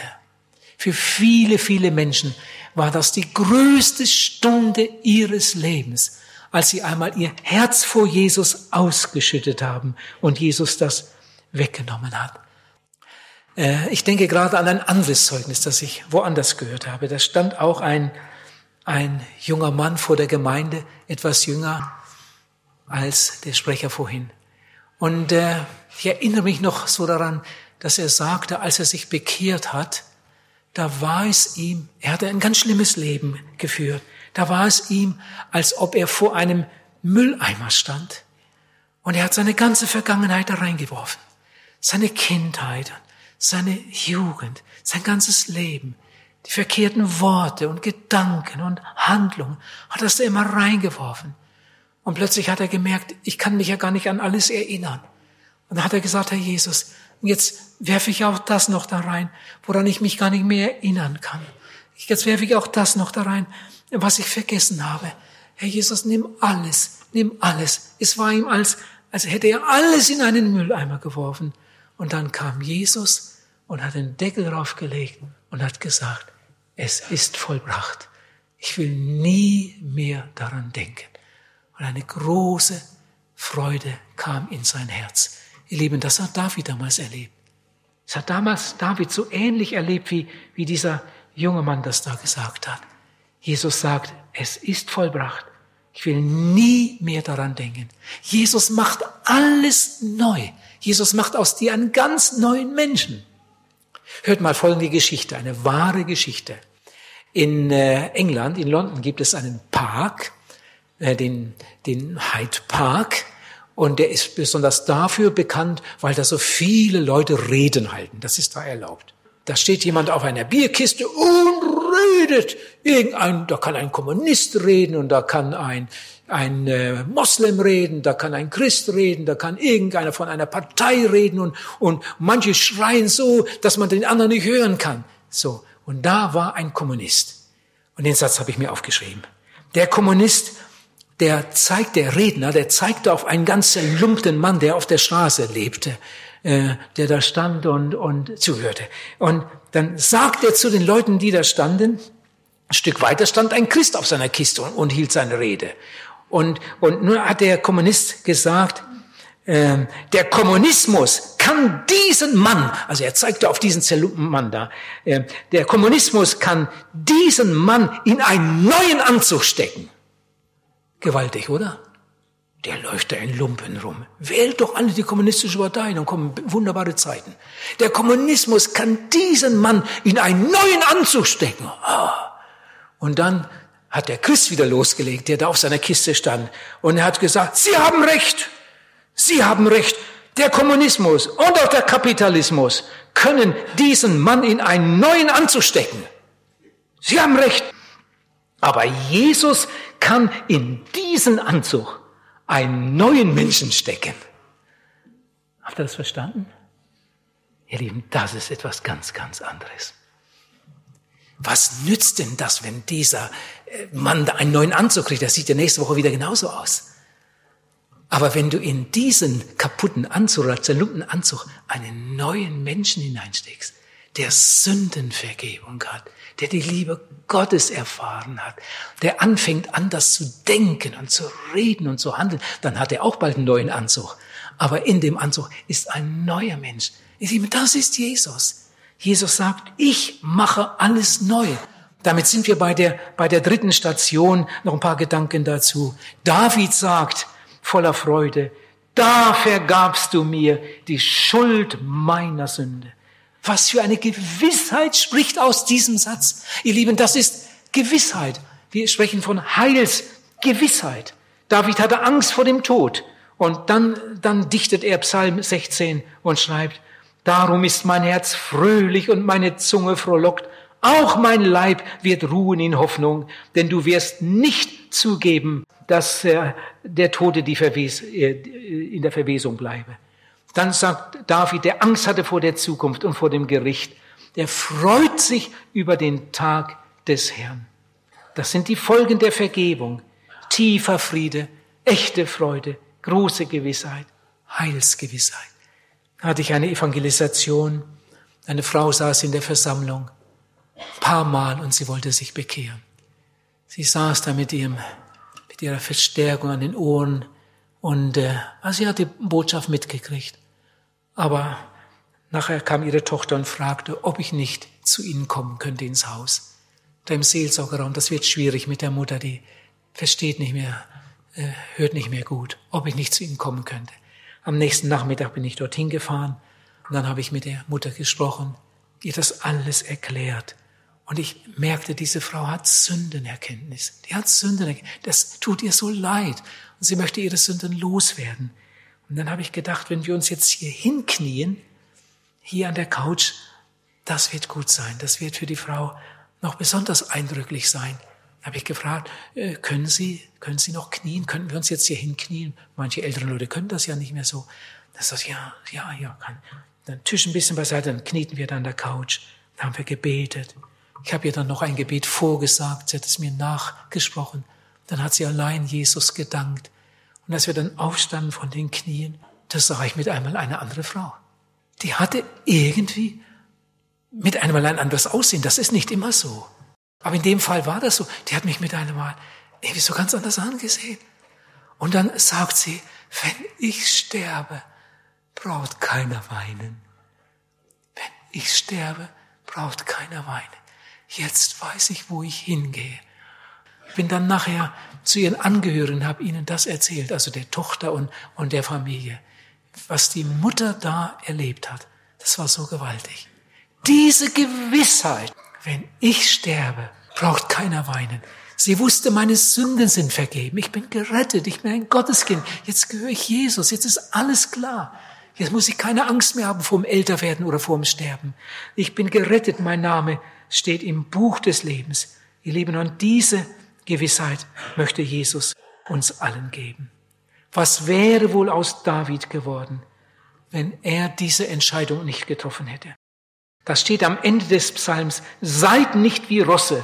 Für viele, viele Menschen war das die größte Stunde ihres Lebens, als sie einmal ihr Herz vor Jesus ausgeschüttet haben und Jesus das weggenommen hat. Äh, ich denke gerade an ein anderes Zeugnis, das ich woanders gehört habe. Da stand auch ein, ein junger Mann vor der Gemeinde, etwas jünger als der Sprecher vorhin. Und äh, ich erinnere mich noch so daran, dass er sagte, als er sich bekehrt hat, da war es ihm, er hatte ein ganz schlimmes Leben geführt, da war es ihm, als ob er vor einem Mülleimer stand. Und er hat seine ganze Vergangenheit da reingeworfen. Seine Kindheit, seine Jugend, sein ganzes Leben, die verkehrten Worte und Gedanken und Handlungen, hat da immer reingeworfen. Und plötzlich hat er gemerkt, ich kann mich ja gar nicht an alles erinnern. Und dann hat er gesagt, Herr Jesus, jetzt werfe ich auch das noch da rein, woran ich mich gar nicht mehr erinnern kann. Jetzt werfe ich auch das noch da rein, was ich vergessen habe. Herr Jesus, nimm alles, nimm alles. Es war ihm als, als hätte er alles in einen Mülleimer geworfen. Und dann kam Jesus und hat den Deckel draufgelegt und hat gesagt, es ist vollbracht. Ich will nie mehr daran denken. Und eine große Freude kam in sein Herz. Ihr Lieben, das hat David damals erlebt. Es hat damals David so ähnlich erlebt, wie, wie dieser junge Mann das da gesagt hat. Jesus sagt, es ist vollbracht. Ich will nie mehr daran denken. Jesus macht alles neu. Jesus macht aus dir einen ganz neuen Menschen. Hört mal folgende Geschichte, eine wahre Geschichte. In äh, England, in London, gibt es einen Park, äh, den, den Hyde Park. Und der ist besonders dafür bekannt, weil da so viele Leute Reden halten. Das ist da erlaubt. Da steht jemand auf einer Bierkiste und redet. Irgendein, da kann ein Kommunist reden und da kann ein, ein äh, Moslem reden, da kann ein Christ reden, da kann irgendeiner von einer Partei reden und, und manche schreien so, dass man den anderen nicht hören kann. So. Und da war ein Kommunist. Und den Satz habe ich mir aufgeschrieben. Der Kommunist, der zeigt, der Redner, der zeigte auf einen ganz zerlumpten Mann, der auf der Straße lebte, äh, der da stand und, und zuhörte. Und dann sagt er zu den Leuten, die da standen, ein Stück weiter stand ein Christ auf seiner Kiste und, und hielt seine Rede. Und, und nun hat der Kommunist gesagt, äh, der Kommunismus kann diesen Mann, also er zeigte auf diesen zerlumpten Mann da, äh, der Kommunismus kann diesen Mann in einen neuen Anzug stecken. Gewaltig, oder? Der läuft da in Lumpen rum. Wählt doch alle die kommunistische Partei, dann kommen wunderbare Zeiten. Der Kommunismus kann diesen Mann in einen neuen Anzug stecken. Ah. Und dann hat der Christ wieder losgelegt, der da auf seiner Kiste stand. Und er hat gesagt, Sie haben recht. Sie haben recht. Der Kommunismus und auch der Kapitalismus können diesen Mann in einen neuen Anzug stecken. Sie haben recht. Aber Jesus kann in diesen Anzug einen neuen Menschen stecken. Habt ihr das verstanden? Ihr Lieben, das ist etwas ganz, ganz anderes. Was nützt denn das, wenn dieser äh, Mann einen neuen Anzug kriegt? Das sieht ja nächste Woche wieder genauso aus. Aber wenn du in diesen kaputten Anzug oder zerlumpten Anzug einen neuen Menschen hineinsteckst, der Sündenvergebung hat, der die Liebe Gottes erfahren hat, der anfängt anders zu denken und zu reden und zu handeln, dann hat er auch bald einen neuen Anzug. Aber in dem Anzug ist ein neuer Mensch. Das ist Jesus. Jesus sagt, ich mache alles neu. Damit sind wir bei der, bei der dritten Station. Noch ein paar Gedanken dazu. David sagt, voller Freude, da vergabst du mir die Schuld meiner Sünde. Was für eine Gewissheit spricht aus diesem Satz. Ihr Lieben, das ist Gewissheit. Wir sprechen von Heilsgewissheit. David hatte Angst vor dem Tod. Und dann, dann dichtet er Psalm 16 und schreibt, Darum ist mein Herz fröhlich und meine Zunge frohlockt. Auch mein Leib wird ruhen in Hoffnung, denn du wirst nicht zugeben, dass äh, der Tode die Verwes äh, in der Verwesung bleibe. Dann sagt David, der Angst hatte vor der Zukunft und vor dem Gericht, der freut sich über den Tag des Herrn. Das sind die Folgen der Vergebung. Tiefer Friede, echte Freude, große Gewissheit, Heilsgewissheit. Hatte ich eine Evangelisation, eine Frau saß in der Versammlung, paar Mal und sie wollte sich bekehren. Sie saß da mit ihrem, mit ihrer Verstärkung an den Ohren und äh, also sie hat die Botschaft mitgekriegt. Aber nachher kam ihre Tochter und fragte, ob ich nicht zu ihnen kommen könnte ins Haus. da im Seelsorgerraum, das wird schwierig mit der Mutter, die versteht nicht mehr, äh, hört nicht mehr gut, ob ich nicht zu ihnen kommen könnte. Am nächsten Nachmittag bin ich dorthin gefahren und dann habe ich mit der Mutter gesprochen, ihr das alles erklärt. Und ich merkte, diese Frau hat Sündenerkenntnis. Die hat Sündenerkenntnis. Das tut ihr so leid. Und sie möchte ihre Sünden loswerden. Und dann habe ich gedacht, wenn wir uns jetzt hier hinknien, hier an der Couch, das wird gut sein. Das wird für die Frau noch besonders eindrücklich sein. Da habe ich gefragt, äh, können Sie, können Sie noch knien? Könnten wir uns jetzt hier hinknien? Manche ältere Leute können das ja nicht mehr so. Da sagt, ja, ja, ja, kann. Dann Tisch ein bisschen beiseite, dann knieten wir da an der Couch. Dann haben wir gebetet. Ich habe ihr dann noch ein Gebet vorgesagt, sie hat es mir nachgesprochen. Dann hat sie allein Jesus gedankt. Und als wir dann aufstanden von den Knien, da sah ich mit einmal eine andere Frau. Die hatte irgendwie mit einmal ein anderes Aussehen. Das ist nicht immer so. Aber in dem Fall war das so. Die hat mich mit einem Mal irgendwie so ganz anders angesehen. Und dann sagt sie, wenn ich sterbe, braucht keiner weinen. Wenn ich sterbe, braucht keiner weinen. Jetzt weiß ich, wo ich hingehe. Bin dann nachher zu ihren Angehörigen, habe ihnen das erzählt, also der Tochter und, und der Familie. Was die Mutter da erlebt hat, das war so gewaltig. Diese Gewissheit, wenn ich sterbe, braucht keiner weinen. Sie wusste, meine Sünden sind vergeben. Ich bin gerettet. Ich bin ein Gotteskind. Jetzt gehöre ich Jesus. Jetzt ist alles klar. Jetzt muss ich keine Angst mehr haben vor dem Älterwerden oder vor dem Sterben. Ich bin gerettet. Mein Name steht im Buch des Lebens. Ihr Lieben, und diese Gewissheit möchte Jesus uns allen geben. Was wäre wohl aus David geworden, wenn er diese Entscheidung nicht getroffen hätte? Das steht am Ende des Psalms. Seid nicht wie Rosse.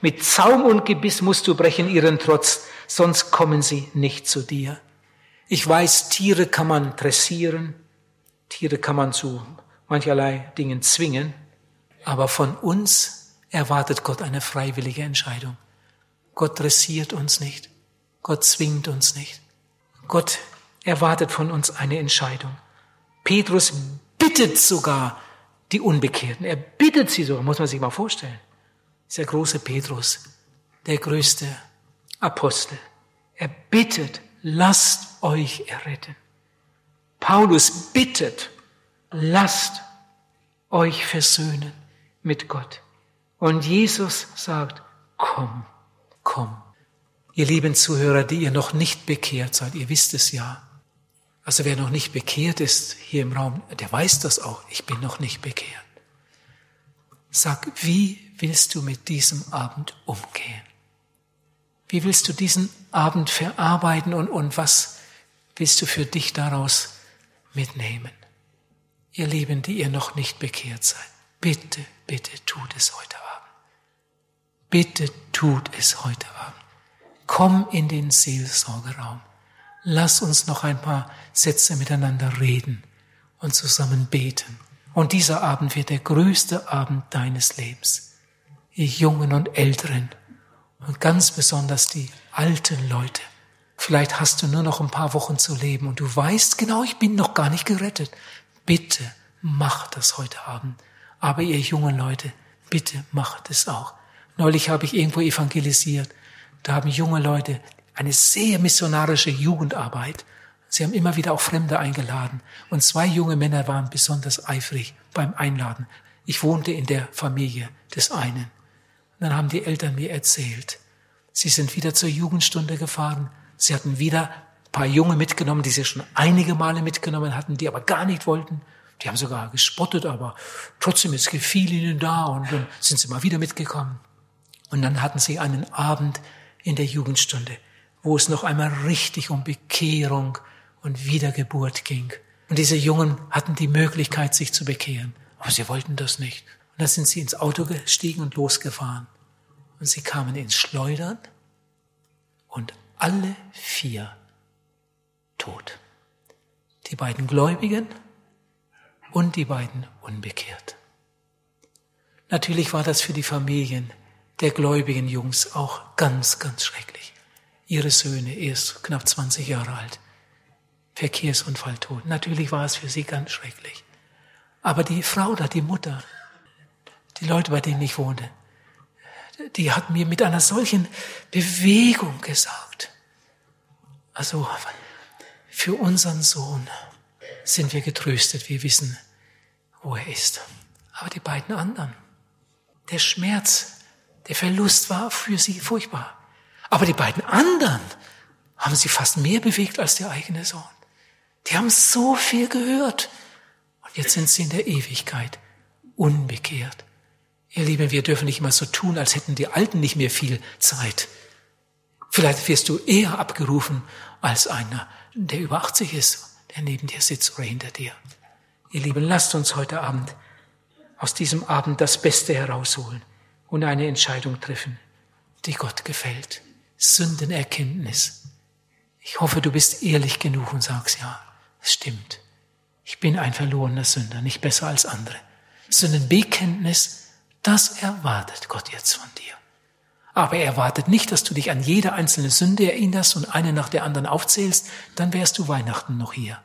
Mit Zaum und Gebiss musst du brechen ihren Trotz, sonst kommen sie nicht zu dir. Ich weiß, Tiere kann man dressieren, Tiere kann man zu mancherlei Dingen zwingen, aber von uns erwartet Gott eine freiwillige Entscheidung. Gott dressiert uns nicht. Gott zwingt uns nicht. Gott erwartet von uns eine Entscheidung. Petrus bittet sogar die Unbekehrten. Er bittet sie sogar, muss man sich mal vorstellen. Dieser große Petrus, der größte Apostel. Er bittet, lasst euch erretten. Paulus bittet, lasst euch versöhnen mit Gott. Und Jesus sagt, komm, komm. Ihr lieben Zuhörer, die ihr noch nicht bekehrt seid, ihr wisst es ja. Also wer noch nicht bekehrt ist hier im Raum, der weiß das auch. Ich bin noch nicht bekehrt. Sag, wie willst du mit diesem Abend umgehen? Wie willst du diesen Abend verarbeiten und, und was willst du für dich daraus mitnehmen? Ihr Lieben, die ihr noch nicht bekehrt seid, bitte, bitte tut es heute. Bitte tut es heute Abend. Komm in den Seelsorgeraum. Lass uns noch ein paar Sätze miteinander reden und zusammen beten. Und dieser Abend wird der größte Abend deines Lebens. Ihr Jungen und Älteren und ganz besonders die alten Leute. Vielleicht hast du nur noch ein paar Wochen zu leben und du weißt genau, ich bin noch gar nicht gerettet. Bitte mach das heute Abend. Aber ihr jungen Leute, bitte macht es auch. Neulich habe ich irgendwo evangelisiert. Da haben junge Leute eine sehr missionarische Jugendarbeit. Sie haben immer wieder auch Fremde eingeladen. Und zwei junge Männer waren besonders eifrig beim Einladen. Ich wohnte in der Familie des einen. Und dann haben die Eltern mir erzählt, sie sind wieder zur Jugendstunde gefahren. Sie hatten wieder ein paar Junge mitgenommen, die sie schon einige Male mitgenommen hatten, die aber gar nicht wollten. Die haben sogar gespottet, aber trotzdem, es gefiel ihnen da und dann sind sie mal wieder mitgekommen. Und dann hatten sie einen Abend in der Jugendstunde, wo es noch einmal richtig um Bekehrung und Wiedergeburt ging. Und diese Jungen hatten die Möglichkeit, sich zu bekehren. Aber sie wollten das nicht. Und dann sind sie ins Auto gestiegen und losgefahren. Und sie kamen ins Schleudern und alle vier tot. Die beiden Gläubigen und die beiden unbekehrt. Natürlich war das für die Familien der gläubigen Jungs auch ganz, ganz schrecklich. Ihre Söhne, erst knapp 20 Jahre alt, Verkehrsunfall tot. Natürlich war es für sie ganz schrecklich. Aber die Frau da, die Mutter, die Leute, bei denen ich wohnte, die hat mir mit einer solchen Bewegung gesagt. Also für unseren Sohn sind wir getröstet. Wir wissen, wo er ist. Aber die beiden anderen, der Schmerz, der Verlust war für sie furchtbar. Aber die beiden anderen haben sie fast mehr bewegt als der eigene Sohn. Die haben so viel gehört. Und jetzt sind sie in der Ewigkeit unbekehrt. Ihr Lieben, wir dürfen nicht mal so tun, als hätten die Alten nicht mehr viel Zeit. Vielleicht wirst du eher abgerufen als einer, der über 80 ist, der neben dir sitzt oder hinter dir. Ihr Lieben, lasst uns heute Abend aus diesem Abend das Beste herausholen und eine Entscheidung treffen, die Gott gefällt. Sündenerkenntnis. Ich hoffe, du bist ehrlich genug und sagst, ja, es stimmt. Ich bin ein verlorener Sünder, nicht besser als andere. Sündenbekenntnis, das erwartet Gott jetzt von dir. Aber er erwartet nicht, dass du dich an jede einzelne Sünde erinnerst und eine nach der anderen aufzählst, dann wärst du Weihnachten noch hier.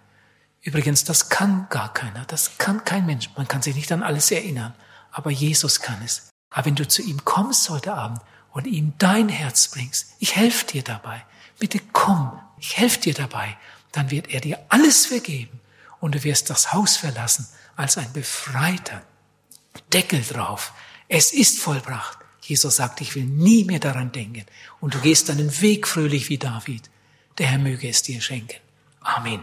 Übrigens, das kann gar keiner, das kann kein Mensch. Man kann sich nicht an alles erinnern, aber Jesus kann es. Aber wenn du zu ihm kommst heute Abend und ihm dein Herz bringst, ich helfe dir dabei, bitte komm, ich helfe dir dabei, dann wird er dir alles vergeben und du wirst das Haus verlassen als ein Befreiter. Deckel drauf, es ist vollbracht. Jesus sagt, ich will nie mehr daran denken. Und du gehst deinen Weg fröhlich wie David. Der Herr möge es dir schenken. Amen.